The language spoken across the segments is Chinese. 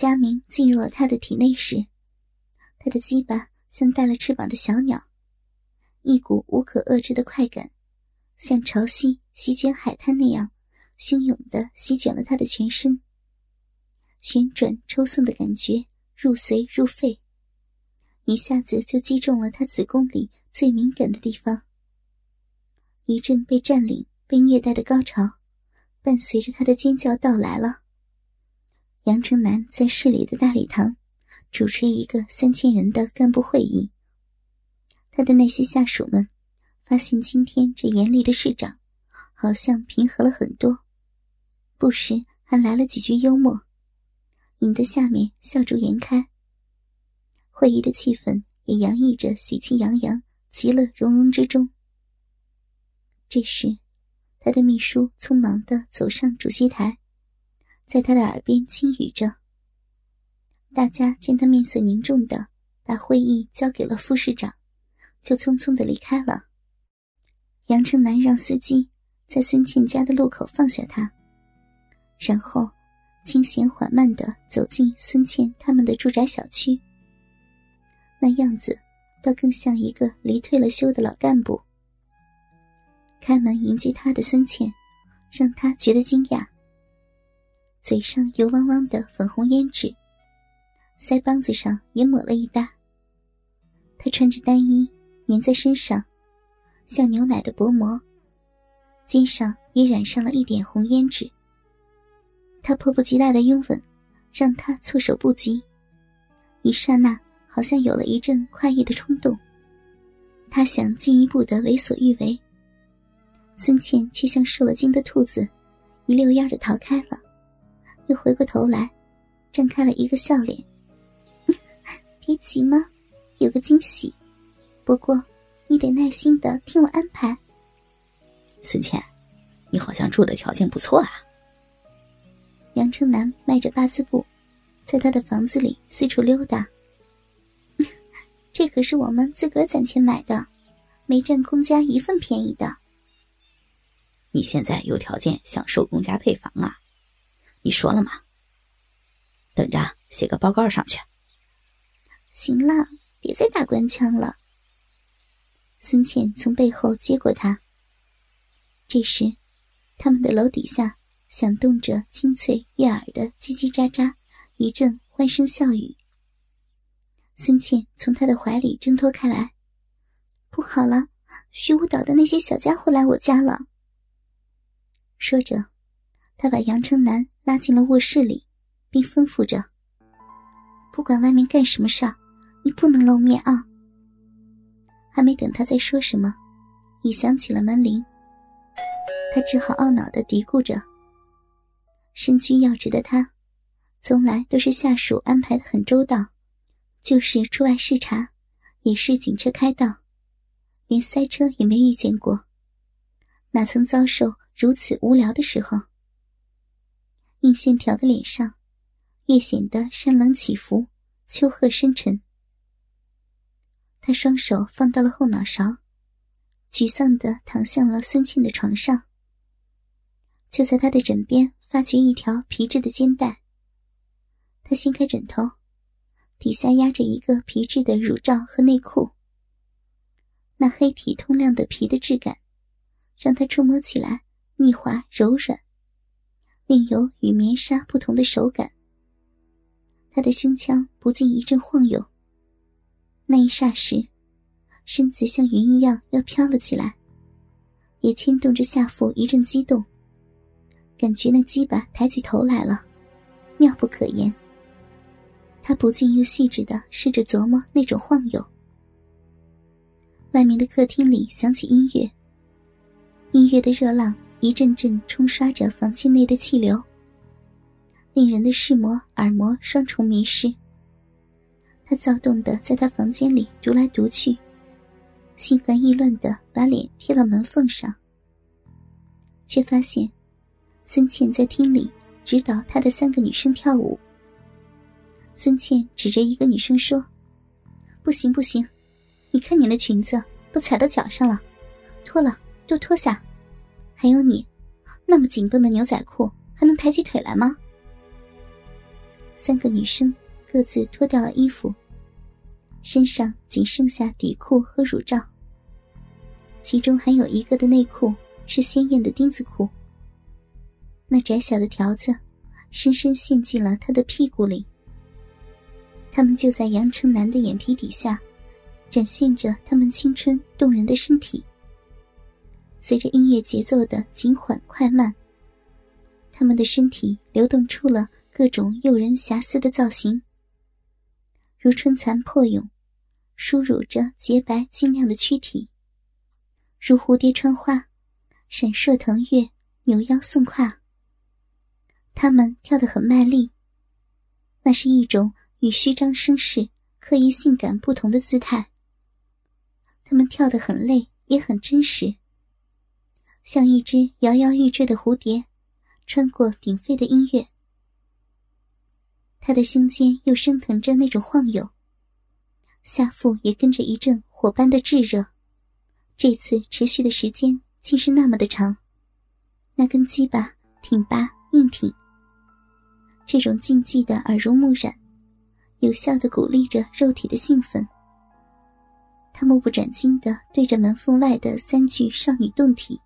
佳明进入了他的体内时，他的鸡巴像带了翅膀的小鸟，一股无可遏制的快感，像潮汐席卷海滩那样汹涌的席卷了他的全身。旋转抽送的感觉入髓入肺，一下子就击中了他子宫里最敏感的地方。一阵被占领、被虐待的高潮，伴随着他的尖叫到来了。杨成南在市里的大礼堂主持一个三千人的干部会议，他的那些下属们发现今天这严厉的市长好像平和了很多，不时还来了几句幽默。引得下面笑逐颜开，会议的气氛也洋溢着喜气洋洋、其乐融融之中。这时，他的秘书匆忙的走上主席台，在他的耳边轻语着。大家见他面色凝重的把会议交给了副市长，就匆匆的离开了。杨成南让司机在孙倩家的路口放下他，然后。清闲缓慢的走进孙倩他们的住宅小区，那样子倒更像一个离退了休的老干部。开门迎接他的孙倩，让他觉得惊讶。嘴上油汪汪的粉红胭脂，腮帮子上也抹了一搭。她穿着单衣，粘在身上，像牛奶的薄膜，肩上也染上了一点红胭脂。他迫不及待的拥吻，让他措手不及。一刹那，好像有了一阵快意的冲动。他想进一步的为所欲为，孙倩却像受了惊的兔子，一溜烟的逃开了，又回过头来，绽开了一个笑脸。别急嘛，有个惊喜。不过，你得耐心的听我安排。孙倩，你好像住的条件不错啊。杨成南迈着八字步，在他的房子里四处溜达。这可是我们自个儿攒钱买的，没占公家一份便宜的。你现在有条件享受公家配房啊？你说了吗？等着写个报告上去。行了，别再打官腔了。孙倩从背后接过他。这时，他们的楼底下。响动着清脆悦耳的叽叽喳喳，一阵欢声笑语。孙倩从他的怀里挣脱开来，不好了，学舞蹈的那些小家伙来我家了。说着，他把杨成南拉进了卧室里，并吩咐着：“不管外面干什么事儿，你不能露面啊。”还没等他再说什么，已响起了门铃。他只好懊恼的嘀咕着。身居要职的他，从来都是下属安排的很周到，就是出外视察，也是警车开道，连塞车也没遇见过，哪曾遭受如此无聊的时候？硬线条的脸上，越显得山冷起伏，丘壑深沉。他双手放到了后脑勺，沮丧的躺向了孙庆的床上。就在他的枕边。发觉一条皮质的肩带，他掀开枕头，底下压着一个皮质的乳罩和内裤。那黑体通亮的皮的质感，让他触摸起来腻滑柔软，另有与棉纱不同的手感。他的胸腔不禁一阵晃悠，那一霎时，身子像云一样要飘了起来，也牵动着下腹一阵激动。感觉那鸡巴抬起头来了，妙不可言。他不禁又细致的试着琢磨那种晃悠。外面的客厅里响起音乐，音乐的热浪一阵阵冲刷着房间内的气流，令人的视膜、耳膜双重迷失。他躁动的在他房间里踱来踱去，心烦意乱的把脸贴到门缝上，却发现。孙倩在厅里指导他的三个女生跳舞。孙倩指着一个女生说：“不行不行，你看你的裙子都踩到脚上了，脱了都脱下。还有你，那么紧绷的牛仔裤还能抬起腿来吗？”三个女生各自脱掉了衣服，身上仅剩下底裤和乳罩，其中还有一个的内裤是鲜艳的丁字裤。那窄小的条子，深深陷进了他的屁股里。他们就在杨成南的眼皮底下，展现着他们青春动人的身体。随着音乐节奏的紧缓快慢，他们的身体流动出了。各种诱人遐思的造型，如春蚕破蛹，输入着洁白晶亮的躯体；如蝴蝶穿花，闪烁腾跃，扭腰送胯。他们跳得很卖力，那是一种与虚张声势、刻意性感不同的姿态。他们跳得很累，也很真实，像一只摇摇欲坠的蝴蝶，穿过鼎沸的音乐。他的胸间又升腾着那种晃悠，下腹也跟着一阵火般的炙热。这次持续的时间竟是那么的长，那根鸡巴挺拔硬挺。这种禁忌的耳濡目染，有效的鼓励着肉体的兴奋。他目不转睛的对着门缝外的三具少女动体，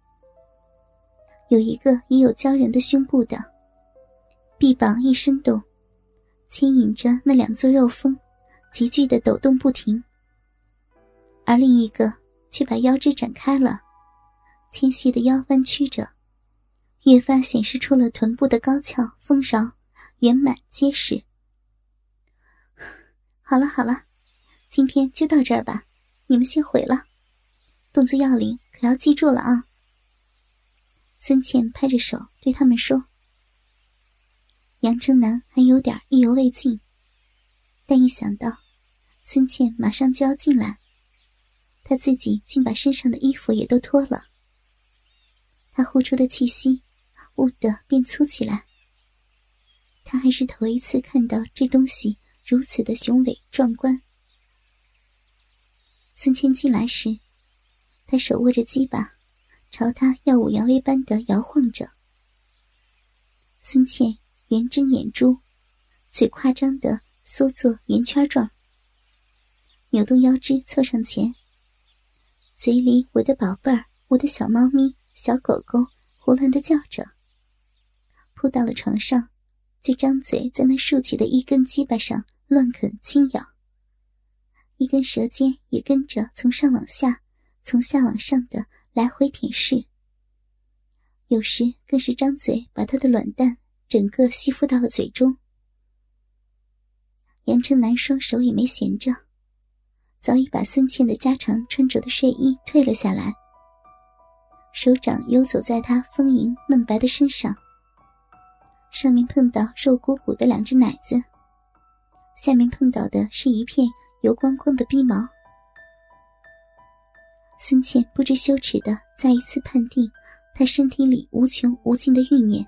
有一个已有鲛人的胸部的，臂膀一伸动。牵引着那两座肉峰，急剧的抖动不停，而另一个却把腰肢展开了，纤细的腰弯曲着，越发显示出了臀部的高翘丰饶、圆满结实。好了好了，今天就到这儿吧，你们先回了，动作要领可要记住了啊！孙茜拍着手对他们说。杨成南还有点意犹未尽，但一想到孙茜马上就要进来，他自己竟把身上的衣服也都脱了，他呼出的气息兀的变粗起来。他还是头一次看到这东西如此的雄伟壮观。孙茜进来时，他手握着鸡巴，朝他耀武扬威般的摇晃着。孙茜。圆睁眼珠，嘴夸张的缩作圆圈状，扭动腰肢凑上前，嘴里“我的宝贝儿，我的小猫咪、小狗狗”胡乱的叫着。扑到了床上，就张嘴在那竖起的一根鸡巴上乱啃轻咬，一根舌尖也跟着从上往下、从下往上的来回舔舐，有时更是张嘴把他的卵蛋。整个吸附到了嘴中，杨成南双手也没闲着，早已把孙茜的家常穿着的睡衣退了下来，手掌游走在她丰盈嫩白的身上，上面碰到肉鼓鼓的两只奶子，下面碰到的是一片油光光的逼毛。孙茜不知羞耻的再一次判定他身体里无穷无尽的欲念。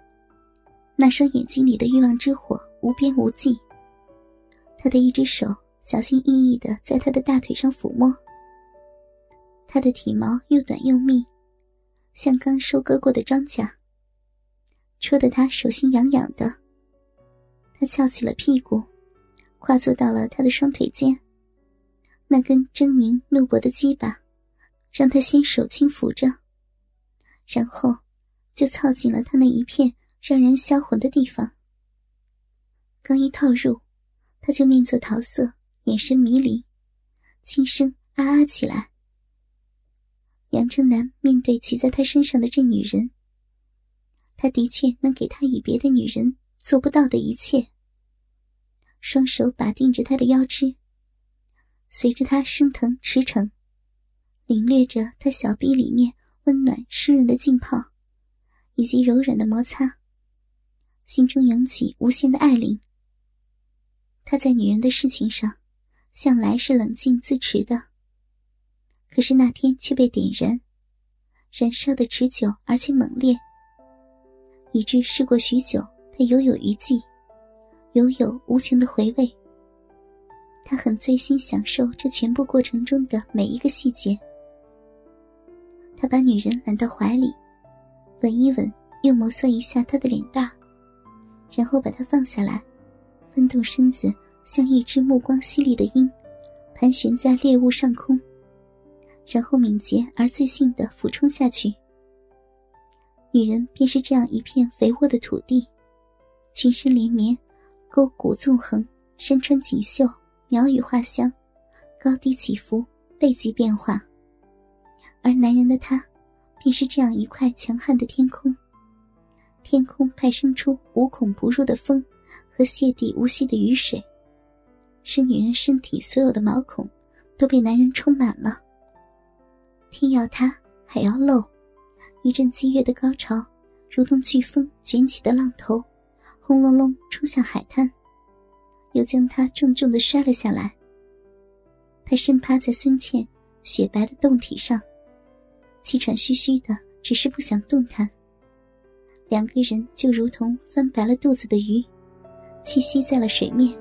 那双眼睛里的欲望之火无边无际。他的一只手小心翼翼的在他的大腿上抚摸。他的体毛又短又密，像刚收割过的庄稼，戳得他手心痒痒的。他翘起了屁股，跨坐到了他的双腿间。那根狰狞怒薄的鸡巴，让他先手轻抚着，然后就操进了他那一片。让人销魂的地方。刚一套入，他就面作桃色，眼神迷离，轻声啊啊起来。杨正南面对骑在他身上的这女人，他的确能给他以别的女人做不到的一切。双手把定着他的腰肢，随着他升腾驰骋，领略着他小臂里面温暖湿润的浸泡，以及柔软的摩擦。心中涌起无限的爱灵。他在女人的事情上，向来是冷静自持的。可是那天却被点燃，燃烧的持久而且猛烈，以致事过许久，他犹有余悸，犹有无穷的回味。他很醉心享受这全部过程中的每一个细节。他把女人揽到怀里，吻一吻，又摩挲一下她的脸蛋。然后把她放下来，翻动身子，像一只目光犀利的鹰，盘旋在猎物上空，然后敏捷而自信地俯冲下去。女人便是这样一片肥沃的土地，群身连绵，沟谷纵横，山川锦绣，鸟语花香，高低起伏，背脊变化。而男人的他，便是这样一块强悍的天空。天空派生出无孔不入的风和泻地无息的雨水，使女人身体所有的毛孔都被男人充满了。天要塌，海要漏，一阵激越的高潮，如同飓风卷起的浪头，轰隆隆冲向海滩，又将他重重的摔了下来。他深趴在孙茜雪白的胴体上。气喘吁吁的，只是不想动弹。两个人就如同翻白了肚子的鱼，栖息在了水面。